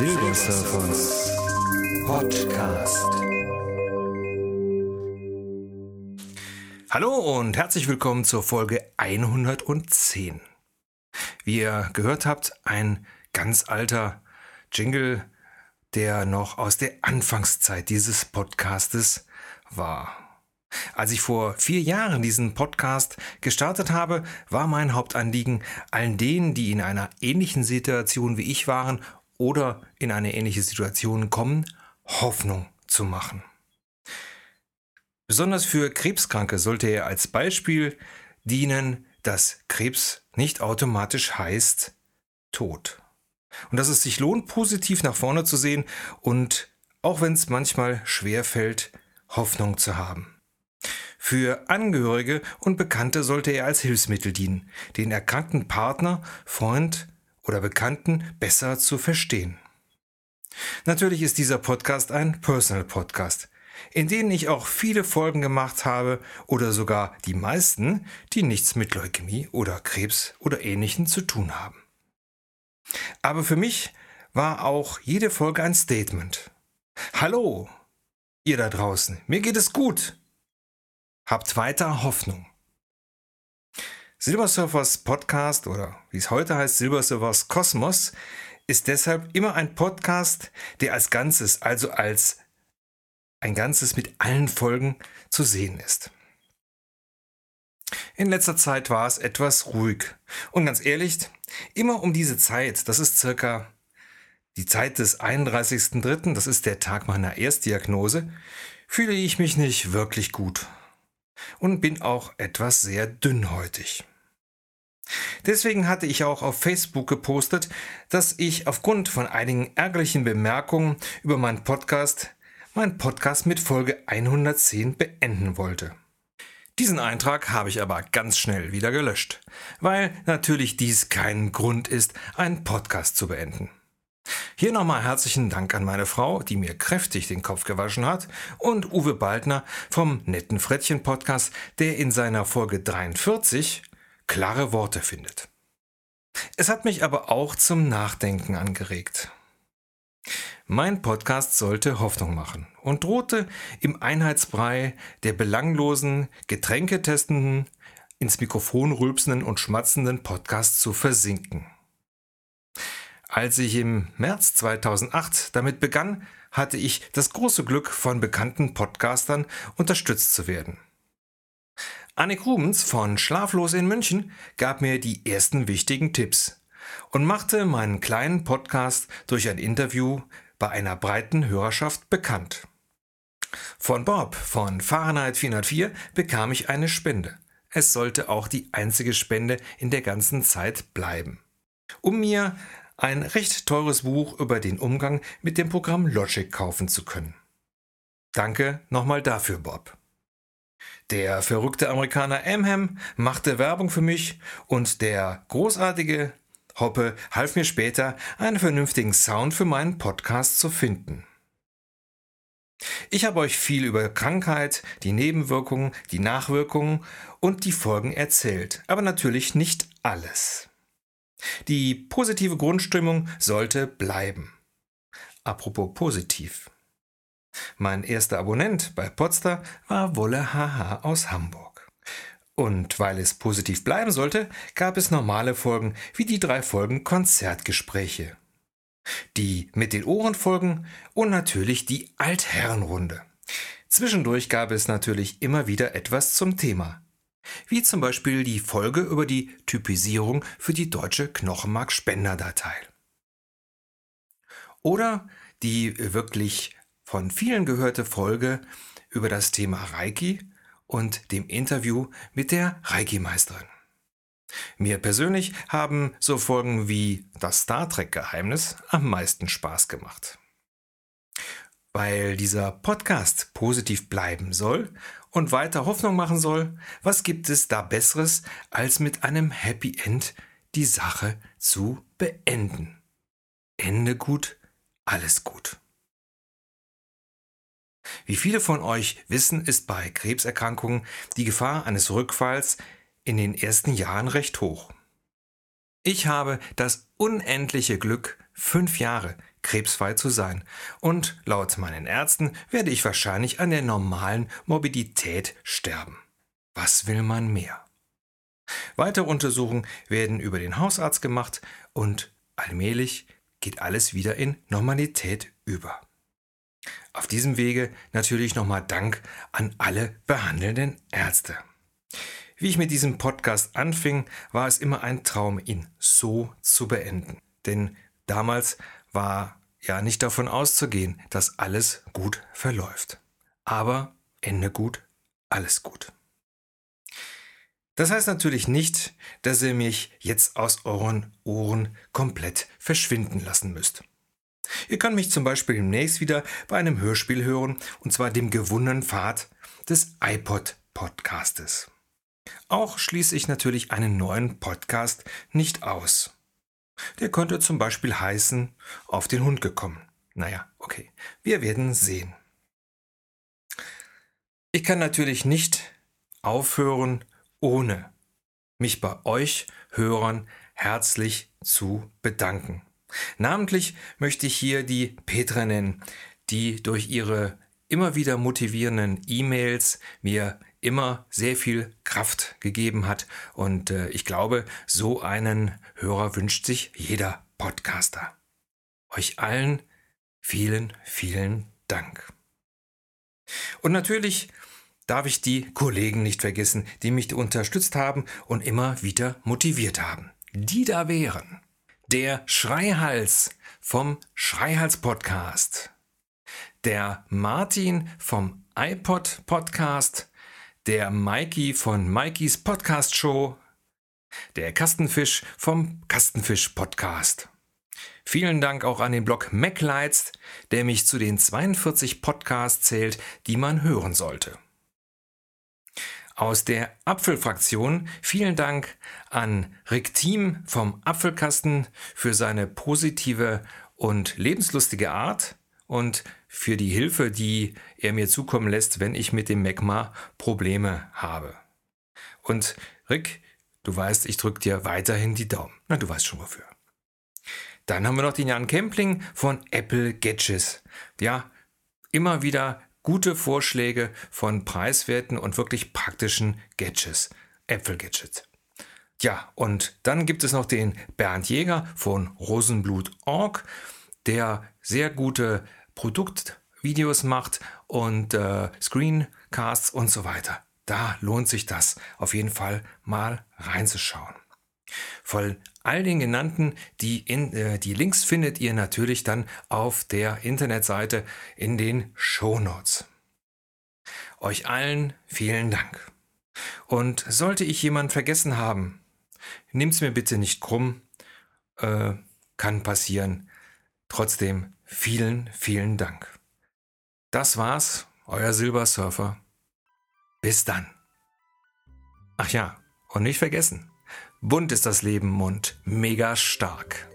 Silbersurfers Podcast. Hallo und herzlich willkommen zur Folge 110. Wie ihr gehört habt, ein ganz alter Jingle, der noch aus der Anfangszeit dieses Podcastes war. Als ich vor vier Jahren diesen Podcast gestartet habe, war mein Hauptanliegen, allen denen, die in einer ähnlichen Situation wie ich waren oder in eine ähnliche Situation kommen, Hoffnung zu machen. Besonders für Krebskranke sollte er als Beispiel dienen, dass Krebs nicht automatisch heißt Tod. Und dass es sich lohnt, positiv nach vorne zu sehen und, auch wenn es manchmal schwer fällt, Hoffnung zu haben. Für Angehörige und Bekannte sollte er als Hilfsmittel dienen, den erkrankten Partner, Freund oder Bekannten besser zu verstehen. Natürlich ist dieser Podcast ein Personal Podcast, in dem ich auch viele Folgen gemacht habe oder sogar die meisten, die nichts mit Leukämie oder Krebs oder ähnlichen zu tun haben. Aber für mich war auch jede Folge ein Statement. Hallo, ihr da draußen, mir geht es gut. Habt weiter Hoffnung. Silbersurfers Podcast oder wie es heute heißt, Silbersurfers Kosmos, ist deshalb immer ein Podcast, der als Ganzes, also als ein Ganzes mit allen Folgen zu sehen ist. In letzter Zeit war es etwas ruhig. Und ganz ehrlich, immer um diese Zeit, das ist circa die Zeit des 31.03., das ist der Tag meiner Erstdiagnose, fühle ich mich nicht wirklich gut und bin auch etwas sehr dünnhäutig. Deswegen hatte ich auch auf Facebook gepostet, dass ich aufgrund von einigen ärgerlichen Bemerkungen über meinen Podcast meinen Podcast mit Folge 110 beenden wollte. Diesen Eintrag habe ich aber ganz schnell wieder gelöscht, weil natürlich dies kein Grund ist, einen Podcast zu beenden. Hier nochmal herzlichen Dank an meine Frau, die mir kräftig den Kopf gewaschen hat, und Uwe Baldner vom Netten Frettchen Podcast, der in seiner Folge 43 klare Worte findet. Es hat mich aber auch zum Nachdenken angeregt. Mein Podcast sollte Hoffnung machen und drohte im Einheitsbrei der belanglosen, getränketestenden, ins Mikrofon rülpsenden und schmatzenden Podcasts zu versinken. Als ich im März 2008 damit begann, hatte ich das große Glück, von bekannten Podcastern unterstützt zu werden. Annik Rubens von Schlaflos in München gab mir die ersten wichtigen Tipps und machte meinen kleinen Podcast durch ein Interview bei einer breiten Hörerschaft bekannt. Von Bob von Fahrenheit 404 bekam ich eine Spende. Es sollte auch die einzige Spende in der ganzen Zeit bleiben. Um mir ein recht teures Buch über den Umgang mit dem Programm Logic kaufen zu können. Danke nochmal dafür, Bob. Der verrückte Amerikaner Amham machte Werbung für mich und der großartige Hoppe half mir später, einen vernünftigen Sound für meinen Podcast zu finden. Ich habe euch viel über Krankheit, die Nebenwirkungen, die Nachwirkungen und die Folgen erzählt, aber natürlich nicht alles. Die positive Grundstimmung sollte bleiben. Apropos positiv. Mein erster Abonnent bei Potsdam war Wolle HH aus Hamburg. Und weil es positiv bleiben sollte, gab es normale Folgen wie die drei Folgen Konzertgespräche. Die mit den Ohrenfolgen und natürlich die Altherrenrunde. Zwischendurch gab es natürlich immer wieder etwas zum Thema wie zum Beispiel die Folge über die Typisierung für die deutsche Knochenmarkspenderdatei. Oder die wirklich von vielen gehörte Folge über das Thema Reiki und dem Interview mit der Reiki-Meisterin. Mir persönlich haben so Folgen wie das Star Trek-Geheimnis am meisten Spaß gemacht. Weil dieser Podcast positiv bleiben soll und weiter Hoffnung machen soll, was gibt es da Besseres, als mit einem Happy End die Sache zu beenden? Ende gut, alles gut. Wie viele von euch wissen, ist bei Krebserkrankungen die Gefahr eines Rückfalls in den ersten Jahren recht hoch. Ich habe das unendliche Glück, fünf Jahre krebsfrei zu sein. Und laut meinen Ärzten werde ich wahrscheinlich an der normalen Morbidität sterben. Was will man mehr? Weitere Untersuchungen werden über den Hausarzt gemacht und allmählich geht alles wieder in Normalität über. Auf diesem Wege natürlich nochmal Dank an alle behandelnden Ärzte. Wie ich mit diesem Podcast anfing, war es immer ein Traum, ihn so zu beenden. Denn damals war ja nicht davon auszugehen, dass alles gut verläuft. Aber Ende gut, alles gut. Das heißt natürlich nicht, dass ihr mich jetzt aus euren Ohren komplett verschwinden lassen müsst. Ihr könnt mich zum Beispiel demnächst wieder bei einem Hörspiel hören, und zwar dem gewonnenen Pfad des iPod-Podcastes. Auch schließe ich natürlich einen neuen Podcast nicht aus. Der könnte zum Beispiel heißen Auf den Hund gekommen. Naja, okay, wir werden sehen. Ich kann natürlich nicht aufhören, ohne mich bei euch Hörern herzlich zu bedanken. Namentlich möchte ich hier die Petra nennen, die durch ihre immer wieder motivierenden E-Mails mir immer sehr viel Kraft gegeben hat. Und äh, ich glaube, so einen Hörer wünscht sich jeder Podcaster. Euch allen vielen, vielen Dank. Und natürlich darf ich die Kollegen nicht vergessen, die mich unterstützt haben und immer wieder motiviert haben. Die da wären der Schreihals vom Schreihals Podcast, der Martin vom iPod Podcast, der Mikey von Mikeys Podcast Show, der Kastenfisch vom Kastenfisch Podcast. Vielen Dank auch an den Blog MacLights, der mich zu den 42 Podcasts zählt, die man hören sollte. Aus der Apfelfraktion vielen Dank an Rick Thiem vom Apfelkasten für seine positive und lebenslustige Art und für die Hilfe, die er mir zukommen lässt, wenn ich mit dem Megma Probleme habe. Und Rick, du weißt, ich drücke dir weiterhin die Daumen. Na, du weißt schon wofür. Dann haben wir noch den Jan Kempling von Apple Gadgets. Ja, immer wieder gute Vorschläge von preiswerten und wirklich praktischen Gadgets, Äpfel-Gadgets. Ja, und dann gibt es noch den Bernd Jäger von Rosenblut.org, der sehr gute Produktvideos macht und äh, Screencasts und so weiter. Da lohnt sich das auf jeden Fall mal reinzuschauen. Von all den genannten, die, in, äh, die Links findet ihr natürlich dann auf der Internetseite in den Shownotes. Euch allen vielen Dank. Und sollte ich jemand vergessen haben, nimmt's mir bitte nicht krumm, äh, kann passieren. Trotzdem vielen, vielen Dank. Das war's, euer Silbersurfer. Bis dann. Ach ja, und nicht vergessen, Bunt ist das Leben und mega stark.